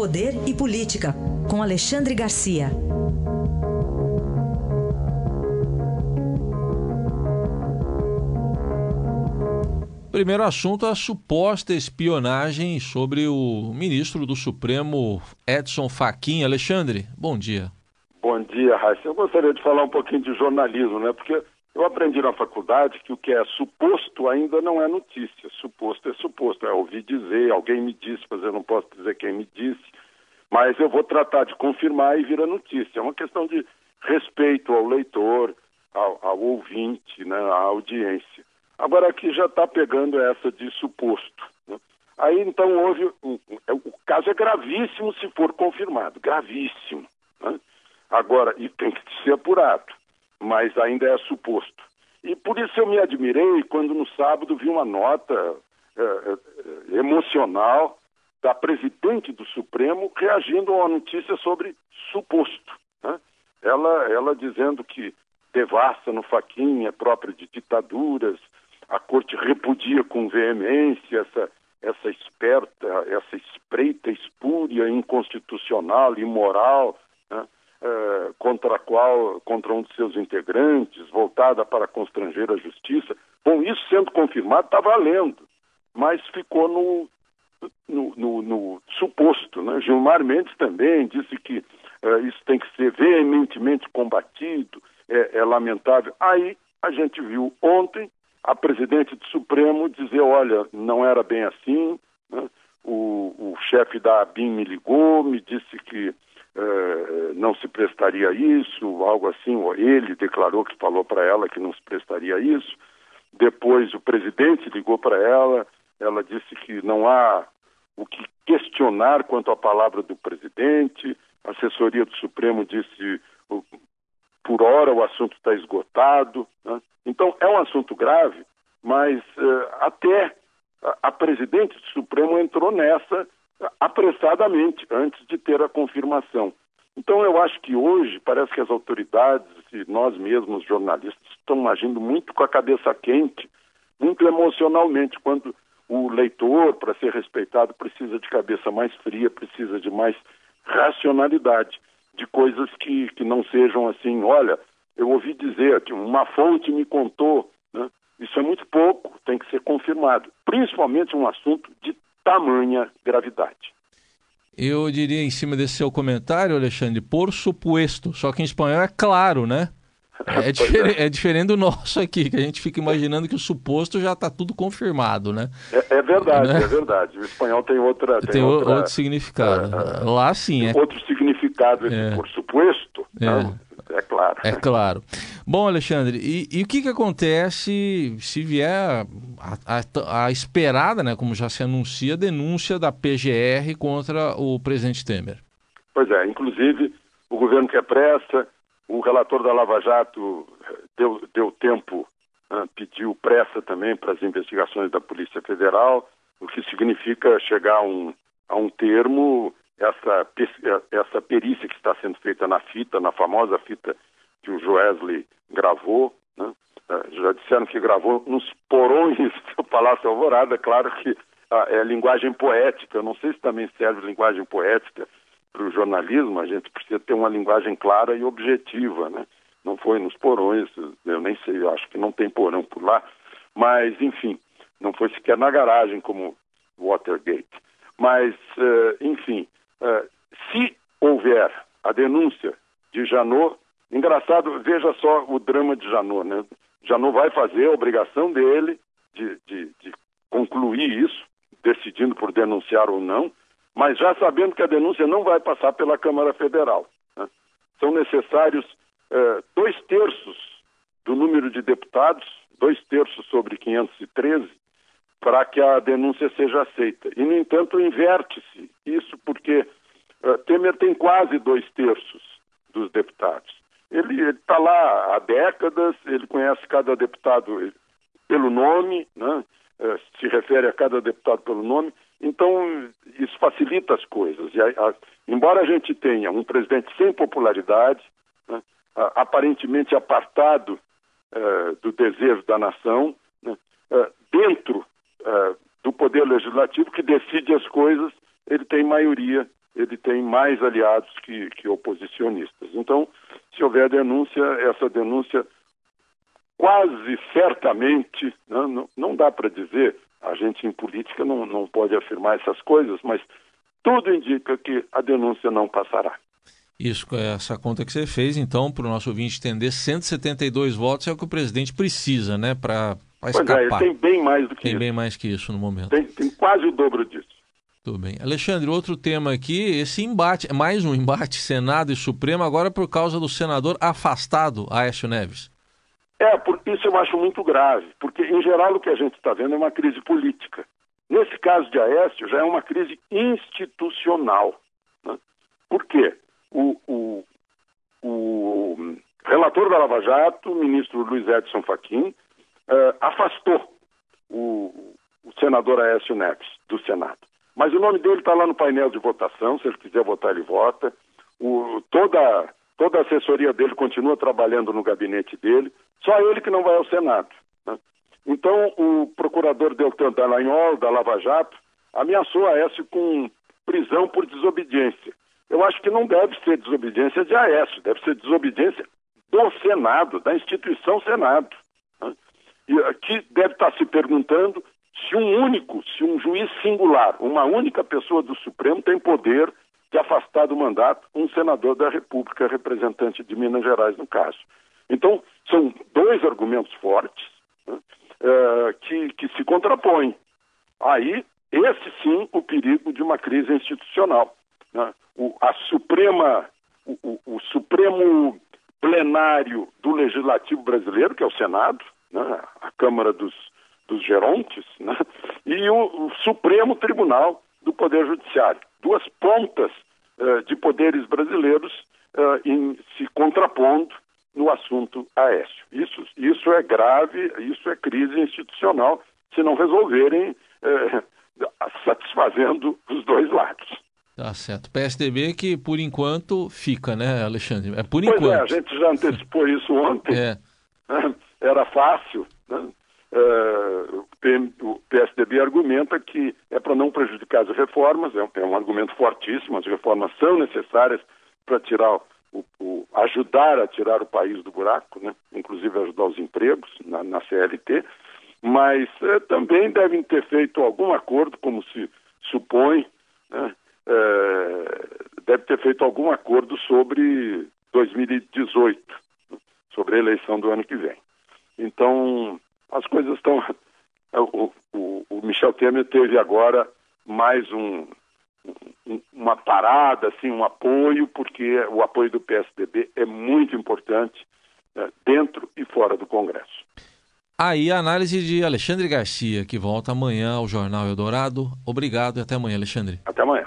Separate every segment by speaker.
Speaker 1: Poder e Política, com Alexandre Garcia.
Speaker 2: Primeiro assunto, a suposta espionagem sobre o ministro do Supremo, Edson Fachin. Alexandre, bom dia.
Speaker 3: Bom dia, Raíssa. Eu gostaria de falar um pouquinho de jornalismo, né? Porque eu aprendi na faculdade que o que é suposto ainda não é notícia. Suposto é suposto, é ouvir dizer, alguém me disse, mas eu não posso dizer quem me disse. Mas eu vou tratar de confirmar e vira notícia. É uma questão de respeito ao leitor, ao, ao ouvinte, né, à audiência. Agora aqui já está pegando essa de suposto. Né? Aí então houve. Um, o caso é gravíssimo se for confirmado. Gravíssimo. Né? Agora, e tem que ser apurado mas ainda é suposto. E por isso eu me admirei quando no sábado vi uma nota é, emocional da presidente do Supremo reagindo a uma notícia sobre suposto. Né? Ela, ela dizendo que devassa no faquinha é própria de ditaduras, a corte repudia com veemência essa, essa esperta, essa espreita espúria, inconstitucional, imoral, Eh, contra a qual, contra um de seus integrantes, voltada para constranger a justiça. Bom, isso sendo confirmado, está valendo, mas ficou no, no, no, no, suposto. Né? Gilmar Mendes também disse que uh, isso tem que ser veementemente combatido, é, é lamentável. Aí a gente viu ontem a presidente do Supremo dizer, olha, não era bem assim, né? o, o chefe da ABIN me ligou, me disse que uh, não se prestaria a isso, algo assim, ou ele declarou que falou para ela que não se prestaria a isso. Depois o presidente ligou para ela, ela disse que não há o que questionar quanto à palavra do presidente. A assessoria do Supremo disse por hora o assunto está esgotado. Né? Então é um assunto grave, mas uh, até a, a presidente do Supremo entrou nessa apressadamente, antes de ter a confirmação. Então, eu acho que hoje parece que as autoridades e nós mesmos, jornalistas, estão agindo muito com a cabeça quente, muito emocionalmente, quando o leitor, para ser respeitado, precisa de cabeça mais fria, precisa de mais racionalidade, de coisas que, que não sejam assim, olha, eu ouvi dizer que uma fonte me contou, né? isso é muito pouco, tem que ser confirmado, principalmente um assunto de tamanha gravidade.
Speaker 2: Eu diria em cima desse seu comentário, Alexandre, por suposto, só que em espanhol é claro, né? É, difer é. é, diferente do nosso aqui, que a gente fica imaginando que o suposto já está tudo confirmado, né?
Speaker 3: É, é verdade, né? é verdade. O espanhol tem outra.
Speaker 2: Tem, tem outra, outro significado. É, é. Lá sim. É...
Speaker 3: Outro significado, esse por suposto. Não, é claro.
Speaker 2: É claro. Bom, Alexandre, e, e o que, que acontece se vier a, a, a, esperada, né, como já se anuncia, denúncia da PGR contra o presidente Temer?
Speaker 3: Pois é, inclusive o governo quer pressa, o relator da Lava Jato eh, deu, deu tempo, né, pediu pressa também para as investigações da Polícia Federal, o que significa chegar a um, a um termo essa, essa perícia que está sendo feita na fita, na famosa fita que o Joesley gravou, né? É, já disseram que gravou nos porões do Palácio Alvorada, claro que é linguagem poética, eu não sei se também serve linguagem poética para o jornalismo, a gente precisa ter uma linguagem clara e objetiva, né? Não foi nos porões, eu nem sei, eu acho que não tem porão por lá, mas enfim, não foi sequer na garagem como Watergate. Mas, uh, enfim, uh, se houver a denúncia de Janot, engraçado, veja só o drama de Janot, né? Janot vai fazer a obrigação dele de, de, de concluir isso, decidindo por denunciar ou não, mas já sabendo que a denúncia não vai passar pela Câmara Federal. Né? São necessários uh, dois terços do número de deputados, dois terços sobre 513, para que a denúncia seja aceita. E, no entanto, inverte-se isso porque uh, Temer tem quase dois terços dos deputados. Ele está lá há décadas, ele conhece cada deputado pelo nome, né? uh, se refere a cada deputado pelo nome, então isso facilita as coisas. A, a, embora a gente tenha um presidente sem popularidade, né? aparentemente apartado do desejo da nação, né? dentro uh, do Poder Legislativo, que decide as coisas, ele tem maioria ele tem mais aliados que, que oposicionistas. Então, se houver denúncia, essa denúncia quase certamente, né, não, não dá para dizer, a gente em política não, não pode afirmar essas coisas, mas tudo indica que a denúncia não passará.
Speaker 2: Isso, essa conta que você fez, então, para o nosso ouvinte entender, 172 votos é o que o presidente precisa, né, para escapar.
Speaker 3: Pois é, ele tem bem mais do que
Speaker 2: tem
Speaker 3: isso.
Speaker 2: Tem bem mais que isso no momento.
Speaker 3: Tem, tem quase o dobro disso.
Speaker 2: Tudo bem. Alexandre, outro tema aqui, esse embate, mais um embate Senado e Supremo, agora por causa do senador afastado, Aécio Neves.
Speaker 3: É, por isso eu acho muito grave, porque em geral o que a gente está vendo é uma crise política. Nesse caso de Aécio, já é uma crise institucional. Né? Por quê? O, o, o, relator da Lava Jato, o ministro Luiz Edson Fachin, uh, afastou o, o senador Aécio Neves do Senado. Mas o nome dele está lá no painel de votação, se ele quiser votar, ele vota. O, toda, toda a assessoria dele continua trabalhando no gabinete dele, só ele que não vai ao Senado. Né? Então, o procurador Deltan Dallagnol, da Lava Jato, ameaçou Aécio com prisão por desobediência. Eu acho que não deve ser desobediência de Aécio, deve ser desobediência do Senado, da instituição Senado. Né? E aqui deve estar se perguntando se um único, se um juiz singular, uma única pessoa do Supremo tem poder de afastar do mandato um senador da República, representante de Minas Gerais, no caso. Então, são dois argumentos fortes né, uh, que, que se contrapõem. Aí, esse sim, o perigo de uma crise institucional. Né? O, a Suprema, o, o, o, Supremo Plenário do Legislativo Brasileiro, que é o Senado, né? a Câmara dos dos gerontes, né? e o, o, Supremo Tribunal do Poder Judiciário. Duas pontas uh, de poderes brasileiros uh, em, se contrapondo no assunto Aécio. Isso, isso é grave, isso é crise institucional, se não resolverem uh, satisfazendo os dois lados.
Speaker 2: Tá certo. PSDB que, por enquanto, fica, né, Alexandre? É por
Speaker 3: pois
Speaker 2: enquanto.
Speaker 3: é, a gente já antecipou isso ontem. É. Era fácil, né? Uh, o PSDB argumenta que é para não prejudicar as reformas, é um, é um, argumento fortíssimo, as reformas são necessárias para tirar o, o, ajudar a tirar o país do buraco, né? inclusive ajudar os empregos na, na CLT, mas uh, também devem ter feito algum acordo, como se supõe, né? uh, deve ter feito algum acordo sobre 2018, sobre a eleição do ano que vem. Então, as coisas estão. O, o, o, Michel Temer teve agora mais um, um, uma parada, assim, um apoio, porque o apoio do PSDB é muito importante né, dentro e fora do Congresso.
Speaker 2: Aí a análise de Alexandre Garcia, que volta amanhã ao Jornal Eldorado. Obrigado e até amanhã, Alexandre.
Speaker 3: Até amanhã.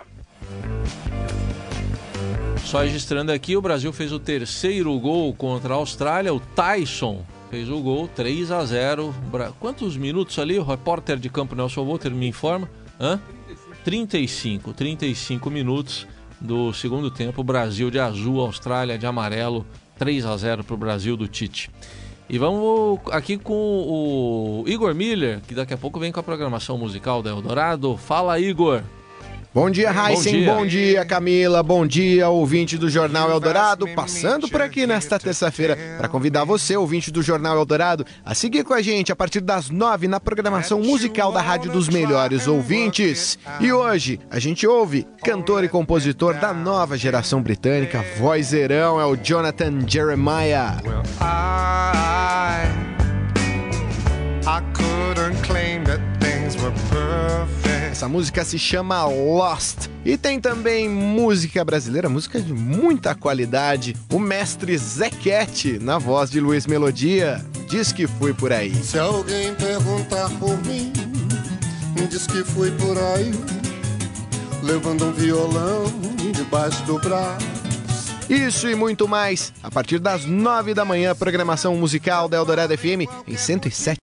Speaker 2: Só registrando aqui, o Brasil fez o terceiro gol contra a Austrália. O Tyson fez o gol, 3 a 0 Quantos minutos ali? O repórter de campo Nelson Walter me informa. Hã? 35, 35 minutos do segundo tempo. Brasil de azul, Austrália de amarelo. 3 a 0 para o Brasil do Tite. E vamos aqui com o Igor Miller, que daqui a pouco vem com a programação musical da Eldorado. Fala, Igor!
Speaker 4: Bom dia, Heisen. Bom, bom dia. Camila. Bom dia, ouvinte do Jornal Eldorado. Passando por aqui nesta terça-feira para convidar você, ouvinte do Jornal Eldorado, a seguir com a gente a partir das nove na programação musical da Rádio dos Melhores Ouvintes. E hoje a gente ouve cantor e compositor da nova geração britânica, vozeirão, é o Jonathan Jeremiah. Well, I, I Essa música se chama Lost. E tem também música brasileira, música de muita qualidade. O mestre Zequete, na voz de Luiz Melodia, diz que fui por aí.
Speaker 5: Se alguém perguntar por mim, diz que fui por aí, levando um violão debaixo do braço.
Speaker 4: Isso e muito mais, a partir das nove da manhã, programação musical da Eldorado FM em 107.